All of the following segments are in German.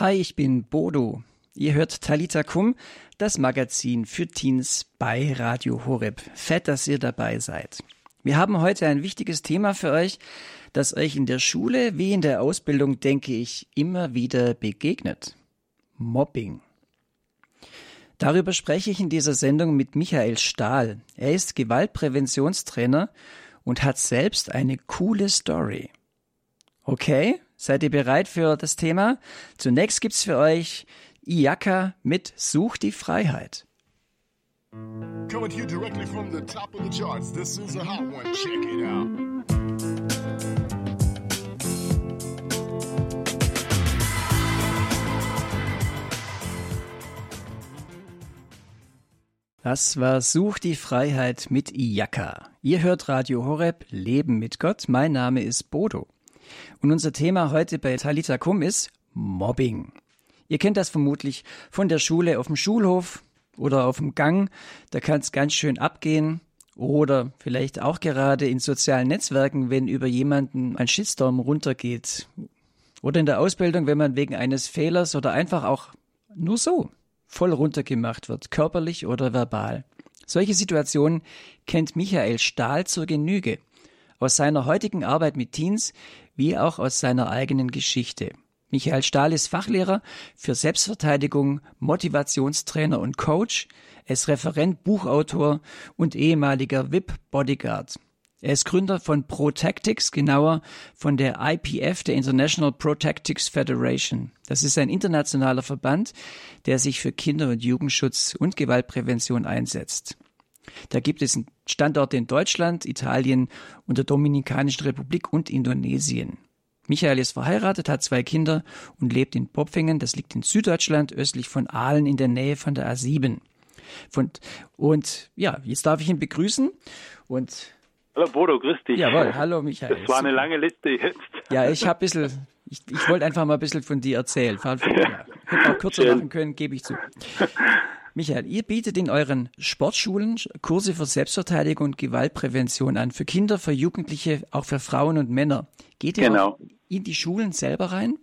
Hi, ich bin Bodo. Ihr hört Talita Kum, das Magazin für Teens bei Radio Horeb. Fett, dass ihr dabei seid. Wir haben heute ein wichtiges Thema für euch, das euch in der Schule wie in der Ausbildung, denke ich, immer wieder begegnet. Mobbing. Darüber spreche ich in dieser Sendung mit Michael Stahl. Er ist Gewaltpräventionstrainer und hat selbst eine coole Story. Okay, Seid ihr bereit für das Thema? Zunächst gibt's für euch Iaka mit Such die Freiheit. Coming to you directly from the top of the charts. This is a hot one. Check it out. Das war Such die Freiheit mit Iaka. Ihr hört Radio Horeb Leben mit Gott. Mein Name ist Bodo. Und unser Thema heute bei Talita Kum ist Mobbing. Ihr kennt das vermutlich von der Schule auf dem Schulhof oder auf dem Gang. Da kann es ganz schön abgehen. Oder vielleicht auch gerade in sozialen Netzwerken, wenn über jemanden ein Shitstorm runtergeht. Oder in der Ausbildung, wenn man wegen eines Fehlers oder einfach auch nur so voll runtergemacht wird, körperlich oder verbal. Solche Situationen kennt Michael Stahl zur Genüge. Aus seiner heutigen Arbeit mit Teens wie auch aus seiner eigenen Geschichte. Michael Stahl ist Fachlehrer für Selbstverteidigung, Motivationstrainer und Coach. Er ist Referent, Buchautor und ehemaliger VIP-Bodyguard. Er ist Gründer von ProTactics, genauer von der IPF, der International ProTactics Federation. Das ist ein internationaler Verband, der sich für Kinder- und Jugendschutz und Gewaltprävention einsetzt. Da gibt es Standorte in Deutschland, Italien und der Dominikanischen Republik und Indonesien. Michael ist verheiratet, hat zwei Kinder und lebt in Popfingen, das liegt in Süddeutschland, östlich von Aalen in der Nähe von der A7. Von, und ja, jetzt darf ich ihn begrüßen und Hallo Bodo, grüß dich. Jawohl, hallo Michael. Das war eine lange Liste jetzt. Ja, ich habe ein bisschen, ich, ich wollte einfach mal ein bisschen von dir erzählen. Ja. Hätte auch kürzer Schön. machen können, gebe ich zu. Michael, ihr bietet in euren Sportschulen Kurse für Selbstverteidigung und Gewaltprävention an, für Kinder, für Jugendliche, auch für Frauen und Männer. Geht ihr genau. in die Schulen selber rein?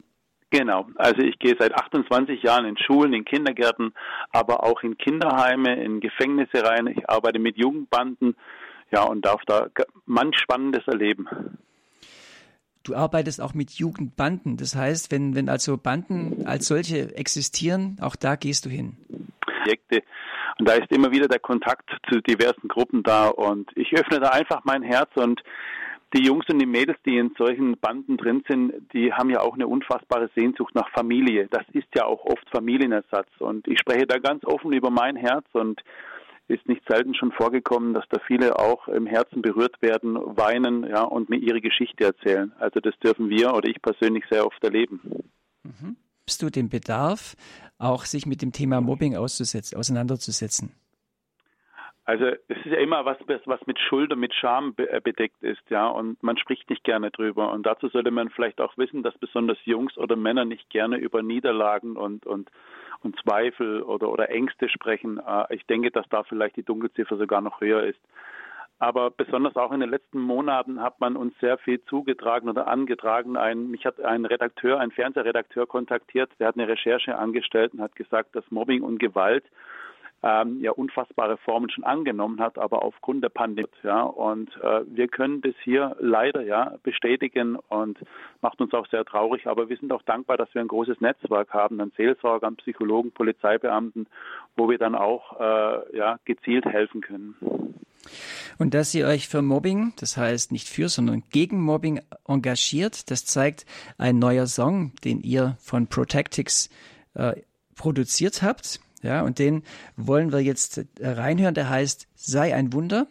Genau, also ich gehe seit 28 Jahren in Schulen, in Kindergärten, aber auch in Kinderheime, in Gefängnisse rein. Ich arbeite mit Jugendbanden, ja, und darf da manch Spannendes erleben. Du arbeitest auch mit Jugendbanden. Das heißt, wenn, wenn also Banden als solche existieren, auch da gehst du hin. Projekte. Und da ist immer wieder der Kontakt zu diversen Gruppen da. Und ich öffne da einfach mein Herz und die Jungs und die Mädels, die in solchen Banden drin sind, die haben ja auch eine unfassbare Sehnsucht nach Familie. Das ist ja auch oft Familienersatz. Und ich spreche da ganz offen über mein Herz und ist nicht selten schon vorgekommen, dass da viele auch im Herzen berührt werden, weinen, ja, und mir ihre Geschichte erzählen. Also das dürfen wir oder ich persönlich sehr oft erleben. Mhm. Bist du den Bedarf, auch sich mit dem Thema Mobbing auseinanderzusetzen? Also es ist ja immer was, was mit Schuld und mit Scham äh, bedeckt ist, ja, und man spricht nicht gerne drüber. Und dazu sollte man vielleicht auch wissen, dass besonders Jungs oder Männer nicht gerne über Niederlagen und und und Zweifel oder oder Ängste sprechen. Äh, ich denke, dass da vielleicht die Dunkelziffer sogar noch höher ist. Aber besonders auch in den letzten Monaten hat man uns sehr viel zugetragen oder angetragen. Ein, mich hat ein Redakteur, ein Fernsehredakteur kontaktiert, der hat eine Recherche angestellt und hat gesagt, dass Mobbing und Gewalt ähm, ja unfassbare Formen schon angenommen hat, aber aufgrund der Pandemie. Ja, und äh, wir können das hier leider ja bestätigen und macht uns auch sehr traurig. Aber wir sind auch dankbar, dass wir ein großes Netzwerk haben an Seelsorgern, Psychologen, Polizeibeamten, wo wir dann auch äh, ja gezielt helfen können. Und dass ihr euch für Mobbing, das heißt nicht für, sondern gegen Mobbing engagiert, das zeigt ein neuer Song, den ihr von Protectix äh, produziert habt. Ja, und den wollen wir jetzt äh, reinhören. Der heißt Sei ein Wunder.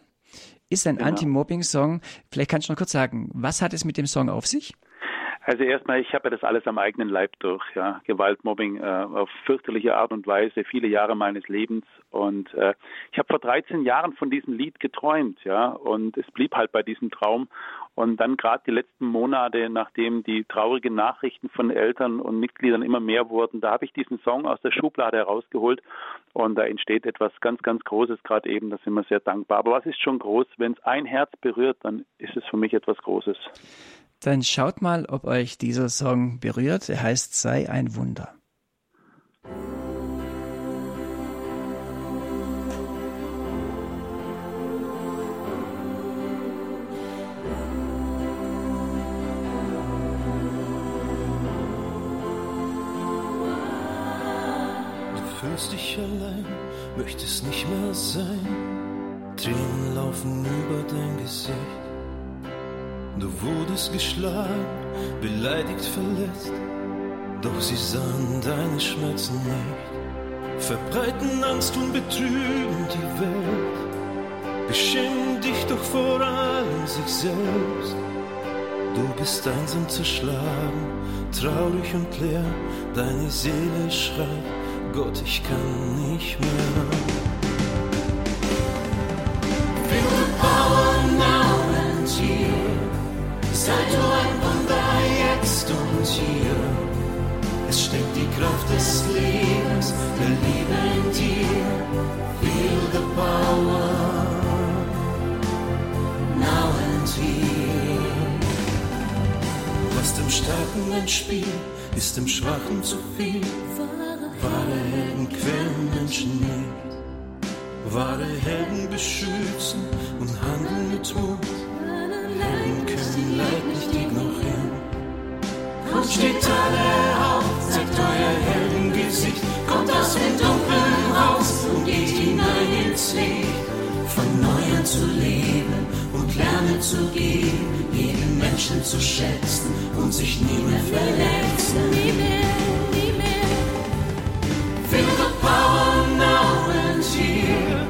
Ist ein genau. Anti-Mobbing-Song. Vielleicht kannst du noch kurz sagen, was hat es mit dem Song auf sich? Also erstmal, ich habe ja das alles am eigenen Leib durch, ja, Gewalt, Mobbing äh, auf fürchterliche Art und Weise, viele Jahre meines Lebens und äh, ich habe vor 13 Jahren von diesem Lied geträumt, ja, und es blieb halt bei diesem Traum und dann gerade die letzten Monate, nachdem die traurigen Nachrichten von Eltern und Mitgliedern immer mehr wurden, da habe ich diesen Song aus der Schublade herausgeholt und da entsteht etwas ganz, ganz Großes gerade eben, da sind wir sehr dankbar. Aber was ist schon groß? Wenn es ein Herz berührt, dann ist es für mich etwas Großes. Dann schaut mal, ob euch dieser Song berührt. Er heißt Sei ein Wunder. fühlst dich allein, möchtest nicht mehr sein. Tränen laufen über dein Gesicht. Du wurdest geschlagen, beleidigt, verletzt. Doch sie sahen deine Schmerzen nicht. Verbreiten Angst und betrügen die Welt. Beschämen dich doch vor allem sich selbst. Du bist einsam zerschlagen, traurig und leer. Deine Seele schreit, Gott, ich kann nicht mehr. Steckt die Kraft des Lebens, der Liebe in dir. Feel the power now and here. Was dem Starken entspielt, ist dem Schwachen zu viel. Wahre Helden quälen Menschen nicht. Wahre Helden beschützen und handeln mit Mut. Helden können Leid nicht ignorieren. Kommt, steht alle auf, zeigt euer Heldengesicht. Kommt aus dem Dunkeln raus und geht hinein ins Licht. Von Neuem zu leben und lernen zu gehen, jeden Menschen zu schätzen und sich nie mehr verletzen. Nie mehr, nie mehr. Feel the power now and here.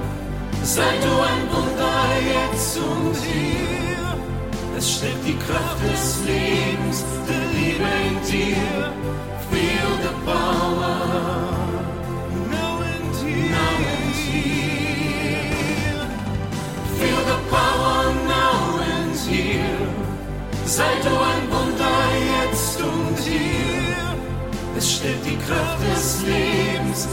Sei du ein Wunder jetzt und hier. Es steckt die Kraft des Lebens, der Liebe in dir. Kraft des Lebens,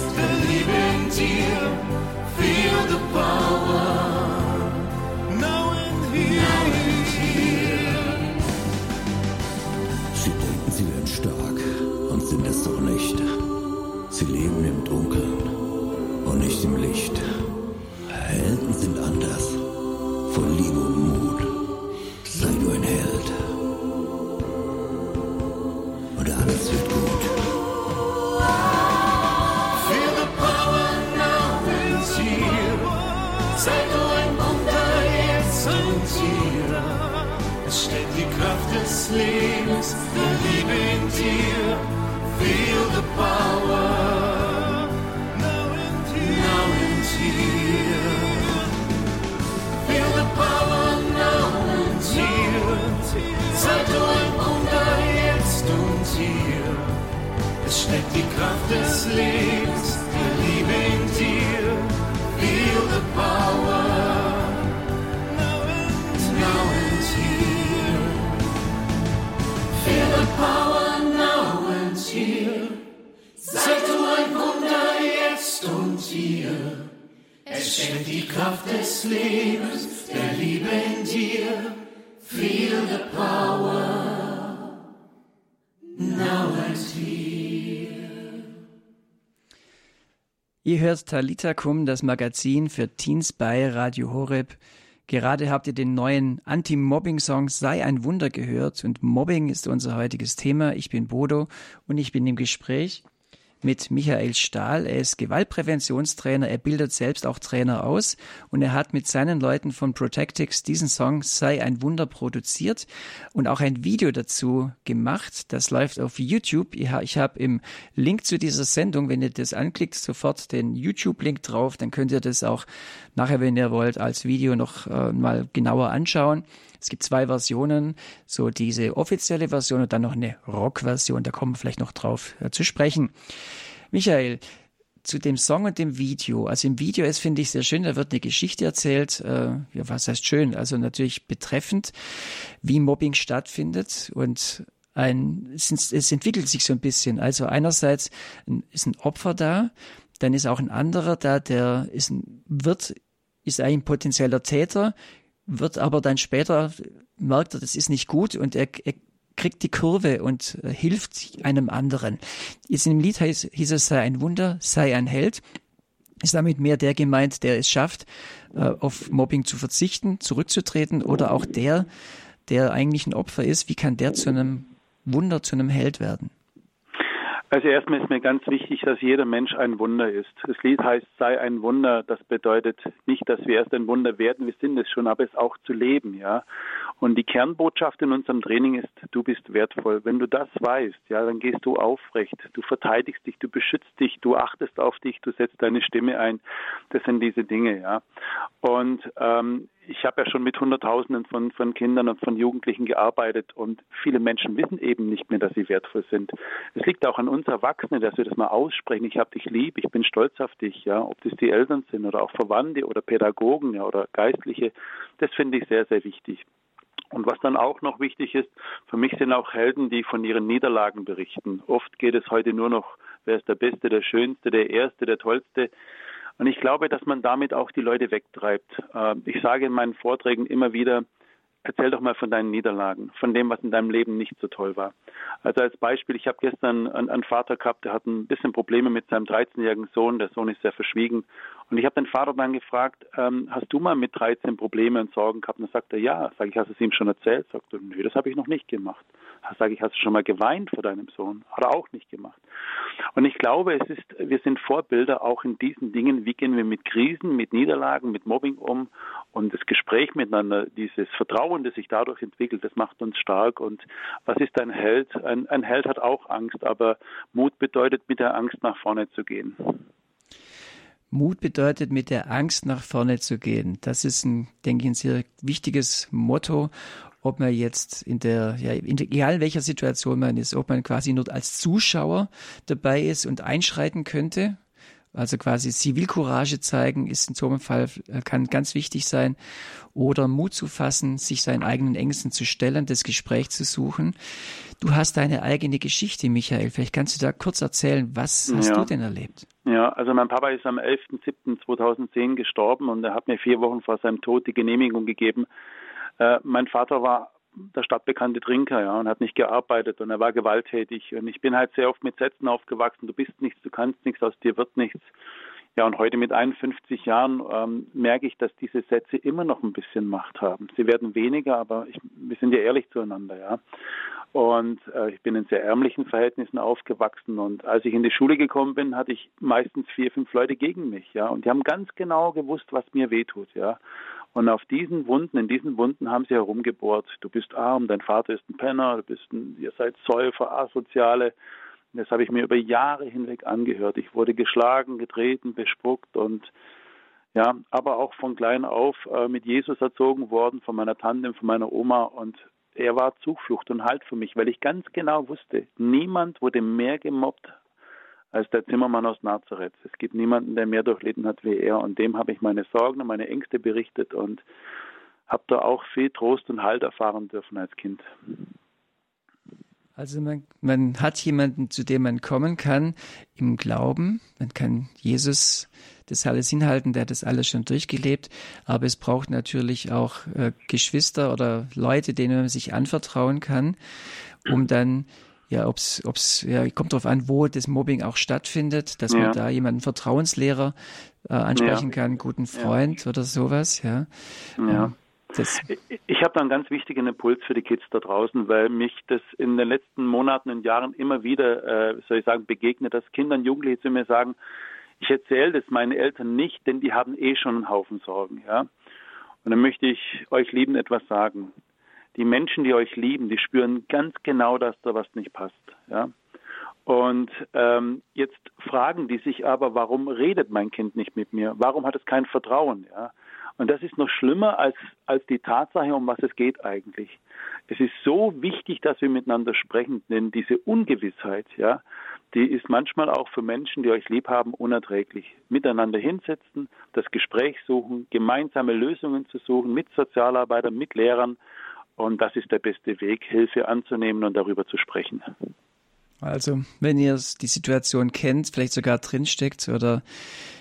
Steckt die Kraft des Lebens, der Liebe in dir. Feel the power Now and here. now the power now and here. Sei du ein jetzt und hier. Es steckt die Kraft des Lebens, der Liebe in dir. Feel the power hier. Es steckt die Kraft des Lebens, der Liebe in dir. Feel the power now and here. Ihr hört Talita Kum, das Magazin für Teens bei Radio Horeb. Gerade habt ihr den neuen Anti-Mobbing-Song Sei ein Wunder gehört und Mobbing ist unser heutiges Thema. Ich bin Bodo und ich bin im Gespräch mit Michael Stahl. Er ist Gewaltpräventionstrainer, er bildet selbst auch Trainer aus und er hat mit seinen Leuten von Protectix diesen Song Sei ein Wunder produziert und auch ein Video dazu gemacht. Das läuft auf YouTube. Ich habe im Link zu dieser Sendung, wenn ihr das anklickt, sofort den YouTube-Link drauf, dann könnt ihr das auch nachher, wenn ihr wollt, als Video noch äh, mal genauer anschauen. Es gibt zwei Versionen, so diese offizielle Version und dann noch eine Rock-Version. Da kommen wir vielleicht noch drauf äh, zu sprechen. Michael, zu dem Song und dem Video. Also im Video ist, finde ich, sehr schön, da wird eine Geschichte erzählt. Äh, ja, was heißt schön? Also natürlich betreffend, wie Mobbing stattfindet und ein, es, es entwickelt sich so ein bisschen. Also einerseits ist ein Opfer da, dann ist auch ein anderer da, der ist ein, wird, ist ein potenzieller Täter, wird aber dann später, merkt er, das ist nicht gut und er, er kriegt die Kurve und äh, hilft einem anderen. Jetzt in dem Lied hieß, hieß es, sei ein Wunder, sei ein Held. Ist damit mehr der gemeint, der es schafft, äh, auf Mobbing zu verzichten, zurückzutreten oder auch der, der eigentlich ein Opfer ist, wie kann der zu einem Wunder, zu einem Held werden? Also erstmal ist mir ganz wichtig, dass jeder Mensch ein Wunder ist. Das Lied heißt, sei ein Wunder. Das bedeutet nicht, dass wir erst ein Wunder werden, wir sind es schon, aber es auch zu leben, ja. Und die Kernbotschaft in unserem Training ist, du bist wertvoll. Wenn du das weißt, ja, dann gehst du aufrecht, du verteidigst dich, du beschützt dich, du achtest auf dich, du setzt deine Stimme ein. Das sind diese Dinge, ja. Und ähm, ich habe ja schon mit Hunderttausenden von, von Kindern und von Jugendlichen gearbeitet und viele Menschen wissen eben nicht mehr, dass sie wertvoll sind. Es liegt auch an uns Erwachsenen, dass wir das mal aussprechen. Ich habe dich lieb, ich bin stolz auf dich, ja, ob das die Eltern sind oder auch Verwandte oder Pädagogen ja, oder Geistliche. Das finde ich sehr, sehr wichtig. Und was dann auch noch wichtig ist, für mich sind auch Helden, die von ihren Niederlagen berichten. Oft geht es heute nur noch, wer ist der Beste, der Schönste, der Erste, der Tollste. Und ich glaube, dass man damit auch die Leute wegtreibt. Ähm, ich sage in meinen Vorträgen immer wieder, erzähl doch mal von deinen Niederlagen, von dem, was in deinem Leben nicht so toll war. Also als Beispiel, ich habe gestern einen, einen, Vater gehabt, der hat ein bisschen Probleme mit seinem 13-jährigen Sohn. Der Sohn ist sehr verschwiegen. Und ich habe den Vater dann gefragt, ähm, hast du mal mit 13 Probleme und Sorgen gehabt? Und dann sagt er, ja. Sag ich, hast du es ihm schon erzählt? Sagt er, nö, das habe ich noch nicht gemacht. Sage ich, hast du schon mal geweint vor deinem Sohn? Hat er auch nicht gemacht. Und ich glaube, es ist, wir sind Vorbilder auch in diesen Dingen. Wie gehen wir mit Krisen, mit Niederlagen, mit Mobbing um? Und das Gespräch miteinander, dieses Vertrauen, das sich dadurch entwickelt, das macht uns stark. Und was ist ein Held? Ein, ein Held hat auch Angst, aber Mut bedeutet, mit der Angst nach vorne zu gehen. Mut bedeutet, mit der Angst nach vorne zu gehen. Das ist ein, denke ich, ein sehr wichtiges Motto ob man jetzt in der, ja, in egal welcher Situation man ist, ob man quasi nur als Zuschauer dabei ist und einschreiten könnte. Also quasi Zivilcourage zeigen ist in so einem Fall, äh, kann ganz wichtig sein. Oder Mut zu fassen, sich seinen eigenen Ängsten zu stellen, das Gespräch zu suchen. Du hast deine eigene Geschichte, Michael. Vielleicht kannst du da kurz erzählen, was hast ja. du denn erlebt? Ja, also mein Papa ist am 11.07.2010 gestorben und er hat mir vier Wochen vor seinem Tod die Genehmigung gegeben, äh, mein Vater war der stadtbekannte Trinker, ja, und hat nicht gearbeitet und er war gewalttätig. Und ich bin halt sehr oft mit Sätzen aufgewachsen, du bist nichts, du kannst nichts, aus dir wird nichts. Ja, und heute mit 51 Jahren ähm, merke ich, dass diese Sätze immer noch ein bisschen Macht haben. Sie werden weniger, aber ich, wir sind ja ehrlich zueinander, ja. Und äh, ich bin in sehr ärmlichen Verhältnissen aufgewachsen. Und als ich in die Schule gekommen bin, hatte ich meistens vier, fünf Leute gegen mich, ja. Und die haben ganz genau gewusst, was mir wehtut, ja. Und auf diesen Wunden, in diesen Wunden haben sie herumgebohrt. Du bist arm, dein Vater ist ein Penner, du bist ein, ihr seid Säufer, Asoziale. Das habe ich mir über Jahre hinweg angehört. Ich wurde geschlagen, getreten, bespuckt und ja, aber auch von klein auf äh, mit Jesus erzogen worden, von meiner Tante, von meiner Oma und er war Zuflucht und Halt für mich, weil ich ganz genau wusste, niemand wurde mehr gemobbt als der Zimmermann aus Nazareth. Es gibt niemanden, der mehr durchlitten hat wie er. Und dem habe ich meine Sorgen und meine Ängste berichtet und habe da auch viel Trost und Halt erfahren dürfen als Kind. Also man, man hat jemanden, zu dem man kommen kann im Glauben. Man kann Jesus das alles hinhalten, der hat das alles schon durchgelebt. Aber es braucht natürlich auch äh, Geschwister oder Leute, denen man sich anvertrauen kann, um dann ja, ob's, ob's, ja, kommt darauf an, wo das Mobbing auch stattfindet, dass ja. man da jemanden Vertrauenslehrer äh, ansprechen ja. kann, guten Freund ja. oder sowas, ja. Ja. Ähm, das ich habe da einen ganz wichtigen Impuls für die Kids da draußen, weil mich das in den letzten Monaten und Jahren immer wieder, äh, soll ich sagen, begegnet, dass Kinder und Jugendliche zu mir sagen, ich erzähle das meinen Eltern nicht, denn die haben eh schon einen Haufen Sorgen, ja. Und dann möchte ich euch lieben etwas sagen die Menschen, die euch lieben, die spüren ganz genau, dass da was nicht passt. Ja? Und ähm, jetzt fragen die sich aber, warum redet mein Kind nicht mit mir? Warum hat es kein Vertrauen? Ja? Und das ist noch schlimmer als, als die Tatsache, um was es geht eigentlich. Es ist so wichtig, dass wir miteinander sprechen, denn diese Ungewissheit, ja, die ist manchmal auch für Menschen, die euch lieb haben, unerträglich. Miteinander hinsetzen, das Gespräch suchen, gemeinsame Lösungen zu suchen, mit Sozialarbeitern, mit Lehrern, und das ist der beste Weg, Hilfe anzunehmen und darüber zu sprechen. Also, wenn ihr die Situation kennt, vielleicht sogar drinsteckt oder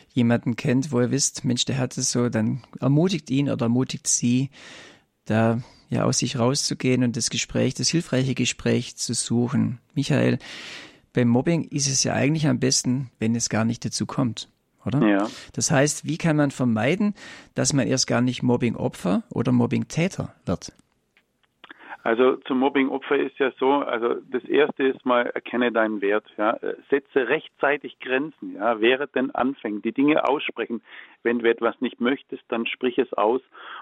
jemanden kennt, wo ihr wisst, Mensch, der hat es so, dann ermutigt ihn oder ermutigt sie, da ja aus sich rauszugehen und das Gespräch, das hilfreiche Gespräch zu suchen. Michael, beim Mobbing ist es ja eigentlich am besten, wenn es gar nicht dazu kommt, oder? Ja. Das heißt, wie kann man vermeiden, dass man erst gar nicht Mobbing-Opfer oder Mobbing-Täter wird? Also zum Mobbing-Opfer ist ja so, also das erste ist mal, erkenne deinen Wert, ja. Setze rechtzeitig Grenzen, ja. Während den Anfängen, die Dinge aussprechen. Wenn du etwas nicht möchtest, dann sprich es aus.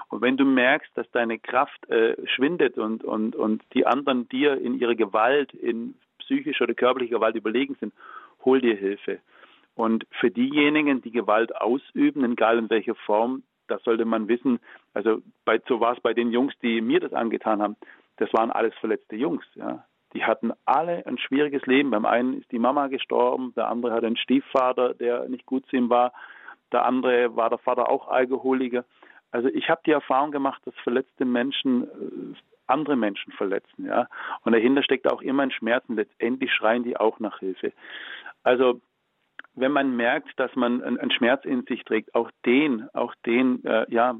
Und wenn du merkst, dass deine Kraft äh, schwindet und, und, und die anderen dir in ihrer Gewalt, in psychischer oder körperlicher Gewalt überlegen sind, hol dir Hilfe. Und für diejenigen, die Gewalt ausüben, egal in welcher Form, da sollte man wissen, also bei, so war es bei den Jungs, die mir das angetan haben, das waren alles verletzte Jungs, ja. Die hatten alle ein schwieriges Leben. Beim einen ist die Mama gestorben, der andere hat einen Stiefvater, der nicht gut zu ihm war, der andere war der Vater auch Alkoholiker. Also ich habe die Erfahrung gemacht, dass verletzte Menschen äh, andere Menschen verletzen, ja. Und dahinter steckt auch immer ein Schmerz und letztendlich schreien die auch nach Hilfe. Also wenn man merkt, dass man einen Schmerz in sich trägt, auch den, auch den, äh, ja,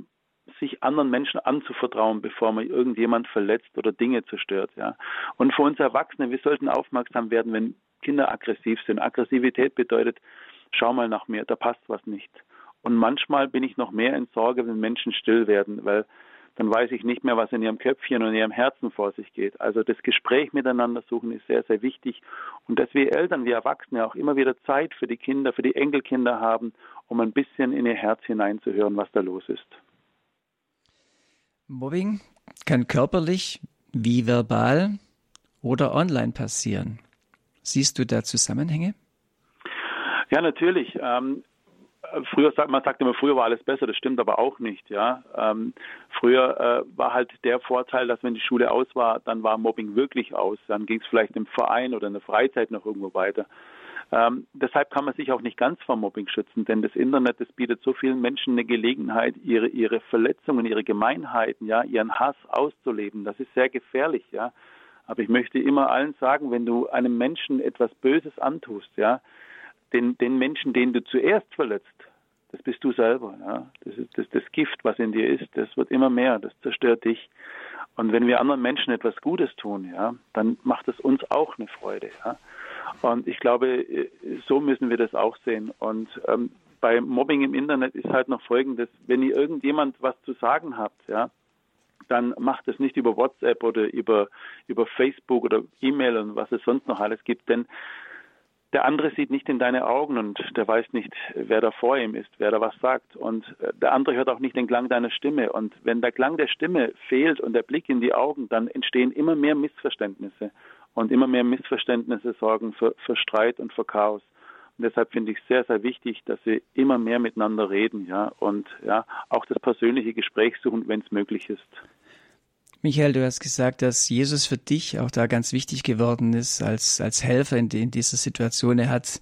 sich anderen Menschen anzuvertrauen, bevor man irgendjemand verletzt oder Dinge zerstört, ja. Und für uns Erwachsene, wir sollten aufmerksam werden, wenn Kinder aggressiv sind. Aggressivität bedeutet, schau mal nach mir, da passt was nicht. Und manchmal bin ich noch mehr in Sorge, wenn Menschen still werden, weil dann weiß ich nicht mehr, was in ihrem Köpfchen und in ihrem Herzen vor sich geht. Also das Gespräch miteinander suchen ist sehr, sehr wichtig. Und dass wir Eltern, wir Erwachsene auch immer wieder Zeit für die Kinder, für die Enkelkinder haben, um ein bisschen in ihr Herz hineinzuhören, was da los ist. Mobbing kann körperlich wie verbal oder online passieren. Siehst du da Zusammenhänge? Ja, natürlich. Ähm, früher sagt man sagt immer, früher war alles besser, das stimmt aber auch nicht, ja. Ähm, früher äh, war halt der Vorteil, dass wenn die Schule aus war, dann war Mobbing wirklich aus. Dann ging es vielleicht im Verein oder in der Freizeit noch irgendwo weiter. Ähm, deshalb kann man sich auch nicht ganz vor Mobbing schützen, denn das Internet, das bietet so vielen Menschen eine Gelegenheit, ihre, ihre Verletzungen, ihre Gemeinheiten, ja, ihren Hass auszuleben. Das ist sehr gefährlich, ja. Aber ich möchte immer allen sagen, wenn du einem Menschen etwas Böses antust, ja, den, den Menschen, den du zuerst verletzt, das bist du selber. Ja? Das ist das, das Gift, was in dir ist, das wird immer mehr, das zerstört dich. Und wenn wir anderen Menschen etwas Gutes tun, ja, dann macht es uns auch eine Freude. Ja? Und ich glaube, so müssen wir das auch sehen. Und ähm, bei Mobbing im Internet ist halt noch Folgendes: Wenn ihr irgendjemand was zu sagen habt, ja, dann macht es nicht über WhatsApp oder über über Facebook oder E-Mail und was es sonst noch alles gibt, denn der andere sieht nicht in deine Augen und der weiß nicht, wer da vor ihm ist, wer da was sagt. Und äh, der andere hört auch nicht den Klang deiner Stimme. Und wenn der Klang der Stimme fehlt und der Blick in die Augen, dann entstehen immer mehr Missverständnisse. Und immer mehr Missverständnisse sorgen für, für Streit und für Chaos. Und deshalb finde ich es sehr, sehr wichtig, dass wir immer mehr miteinander reden, ja, und ja, auch das persönliche Gespräch suchen, wenn es möglich ist. Michael, du hast gesagt, dass Jesus für dich auch da ganz wichtig geworden ist als, als Helfer in, in dieser Situation. Er hat,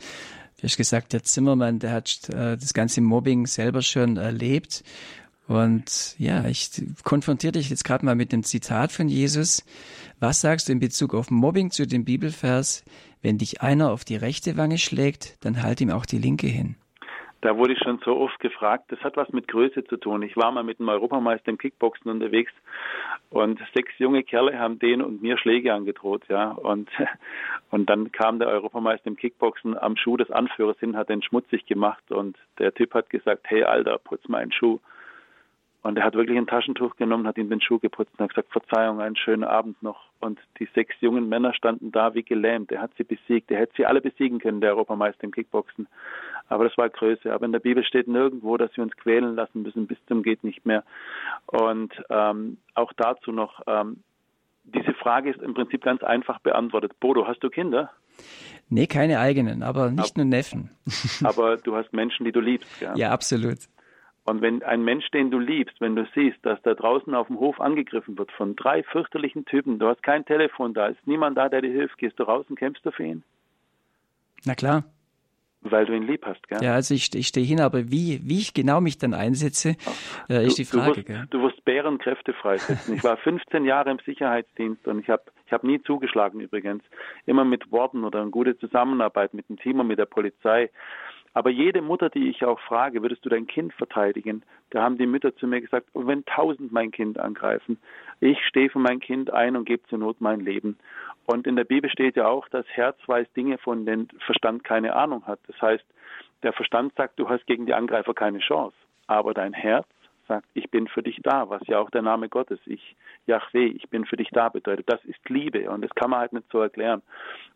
wie hast gesagt, der Zimmermann, der hat äh, das ganze Mobbing selber schon erlebt. Und ja, ich konfrontiere dich jetzt gerade mal mit dem Zitat von Jesus. Was sagst du in Bezug auf Mobbing zu dem Bibelvers? Wenn dich einer auf die rechte Wange schlägt, dann halt ihm auch die linke hin. Da wurde ich schon so oft gefragt. Das hat was mit Größe zu tun. Ich war mal mit einem Europameister im Kickboxen unterwegs und sechs junge Kerle haben den und mir Schläge angedroht, ja. Und, und dann kam der Europameister im Kickboxen am Schuh des Anführers hin, hat den schmutzig gemacht und der Typ hat gesagt, hey Alter, putz mal einen Schuh. Und er hat wirklich ein Taschentuch genommen, hat ihm den Schuh geputzt und hat gesagt, Verzeihung, einen schönen Abend noch. Und die sechs jungen Männer standen da wie gelähmt. Er hat sie besiegt. Er hätte sie alle besiegen können, der Europameister im Kickboxen. Aber das war Größe. Aber in der Bibel steht nirgendwo, dass wir uns quälen lassen müssen bis zum geht nicht mehr. Und ähm, auch dazu noch, ähm, diese Frage ist im Prinzip ganz einfach beantwortet. Bodo, hast du Kinder? Nee, keine eigenen, aber nicht aber, nur Neffen. aber du hast Menschen, die du liebst, ja? Ja, absolut. Und wenn ein Mensch, den du liebst, wenn du siehst, dass da draußen auf dem Hof angegriffen wird von drei fürchterlichen Typen, du hast kein Telefon da, ist niemand da, der dir hilft, gehst du raus und kämpfst du für ihn? Na klar. Weil du ihn lieb hast, gell? Ja, also ich, ich stehe hin, aber wie, wie ich genau mich dann einsetze, äh, ist du, die Frage. Du wirst, gell? du wirst Bärenkräfte freisetzen. ich war 15 Jahre im Sicherheitsdienst und ich habe ich hab nie zugeschlagen übrigens. Immer mit Worten oder eine gute Zusammenarbeit mit dem Team und mit der Polizei. Aber jede Mutter, die ich auch frage, würdest du dein Kind verteidigen? Da haben die Mütter zu mir gesagt, wenn tausend mein Kind angreifen, ich stehe für mein Kind ein und gebe zur Not mein Leben. Und in der Bibel steht ja auch, das Herz weiß Dinge, von denen Verstand keine Ahnung hat. Das heißt, der Verstand sagt, du hast gegen die Angreifer keine Chance. Aber dein Herz sagt, ich bin für dich da, was ja auch der Name Gottes, ich, Yahweh, ich bin für dich da bedeutet. Das ist Liebe und das kann man halt nicht so erklären.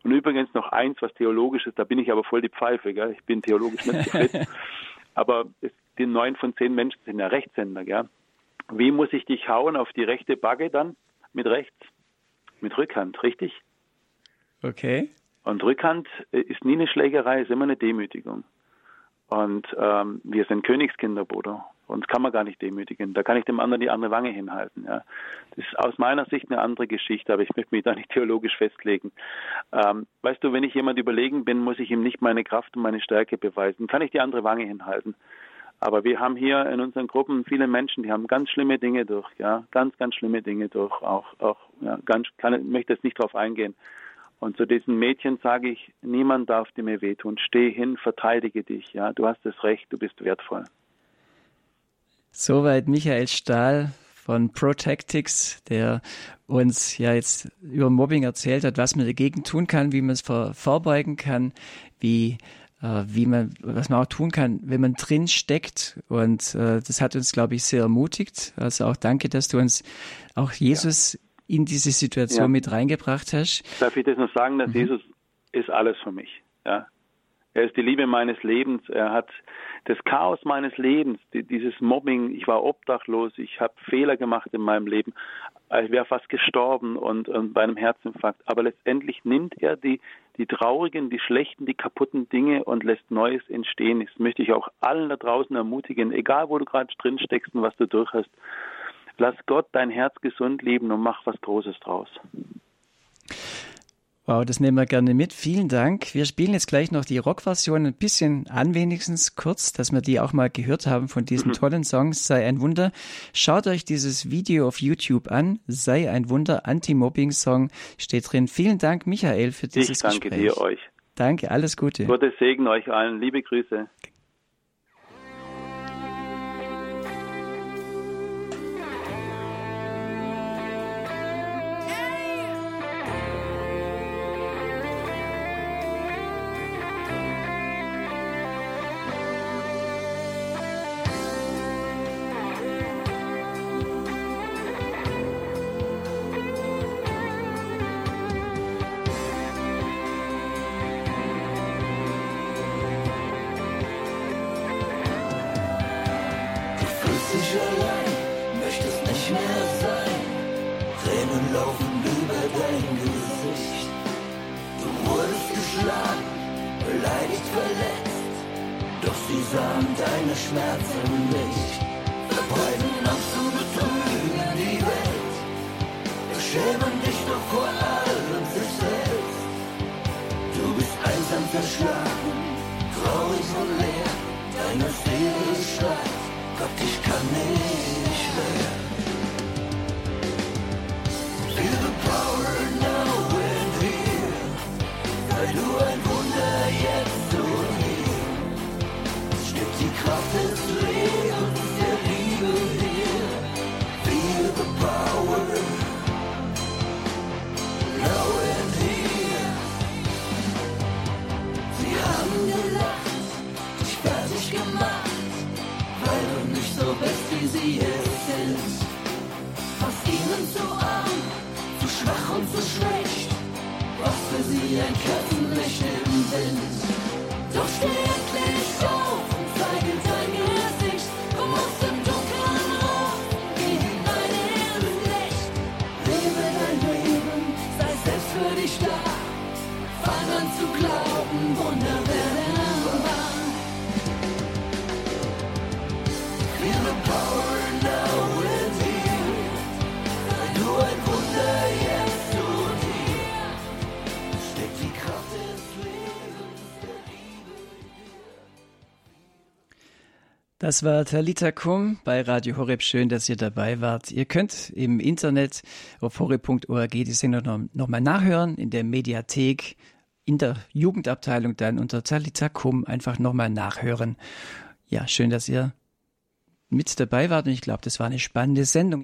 Und übrigens noch eins, was theologisch ist, da bin ich aber voll die Pfeife, gell? ich bin theologisch nicht so fit, aber es, die neun von zehn Menschen sind ja Rechtshänder. Gell? Wie muss ich dich hauen auf die rechte Backe dann? Mit rechts, mit Rückhand, richtig? Okay. Und Rückhand äh, ist nie eine Schlägerei, ist immer eine Demütigung. Und ähm, wir sind Königskinder, Bruder. Uns kann man gar nicht demütigen. Da kann ich dem anderen die andere Wange hinhalten. Ja. Das ist aus meiner Sicht eine andere Geschichte, aber ich möchte mich da nicht theologisch festlegen. Ähm, weißt du, wenn ich jemand überlegen bin, muss ich ihm nicht meine Kraft und meine Stärke beweisen. Kann ich die andere Wange hinhalten. Aber wir haben hier in unseren Gruppen viele Menschen, die haben ganz schlimme Dinge durch, ja, ganz, ganz schlimme Dinge durch, auch, auch, ja, ganz, kann, möchte jetzt nicht drauf eingehen. Und zu diesen Mädchen sage ich, niemand darf dir mehr wehtun. Steh hin, verteidige dich. Ja, du hast das Recht, du bist wertvoll. Soweit Michael Stahl von Protectics, der uns ja jetzt über Mobbing erzählt hat, was man dagegen tun kann, wie man es vor, vorbeugen kann, wie äh, wie man, was man auch tun kann, wenn man drin steckt. Und äh, das hat uns, glaube ich, sehr ermutigt. Also auch danke, dass du uns auch Jesus ja in diese Situation ja. mit reingebracht hast. Darf ich das noch sagen, dass mhm. Jesus ist alles für mich. Ja. Er ist die Liebe meines Lebens. Er hat das Chaos meines Lebens, die, dieses Mobbing. Ich war obdachlos. Ich habe Fehler gemacht in meinem Leben. Ich wäre fast gestorben und, und bei einem Herzinfarkt. Aber letztendlich nimmt er die, die traurigen, die schlechten, die kaputten Dinge und lässt Neues entstehen. Das möchte ich auch allen da draußen ermutigen, egal wo du gerade drin steckst und was du durch hast. Lass Gott dein Herz gesund leben und mach was Großes draus. Wow, das nehmen wir gerne mit. Vielen Dank. Wir spielen jetzt gleich noch die Rockversion ein bisschen an, wenigstens kurz, dass wir die auch mal gehört haben von diesem mhm. tollen Song Sei ein Wunder. Schaut euch dieses Video auf YouTube an. Sei ein Wunder, Anti-Mobbing-Song steht drin. Vielen Dank, Michael, für dieses ich danke Gespräch. dir euch. Danke, alles Gute. Gottes Segen euch allen. Liebe Grüße. ateşkar ne? sie es sind. Was ihnen zu arm, zu schwach und zu schlecht, was für sie ein Köpfen nicht im Wind. Doch steh endlich auf! Das war Talita Kum bei Radio Horeb. Schön, dass ihr dabei wart. Ihr könnt im Internet auf horeb.org die Sendung nochmal nachhören, in der Mediathek, in der Jugendabteilung dann unter Talita Kum einfach nochmal nachhören. Ja, schön, dass ihr mit dabei wart und ich glaube, das war eine spannende Sendung.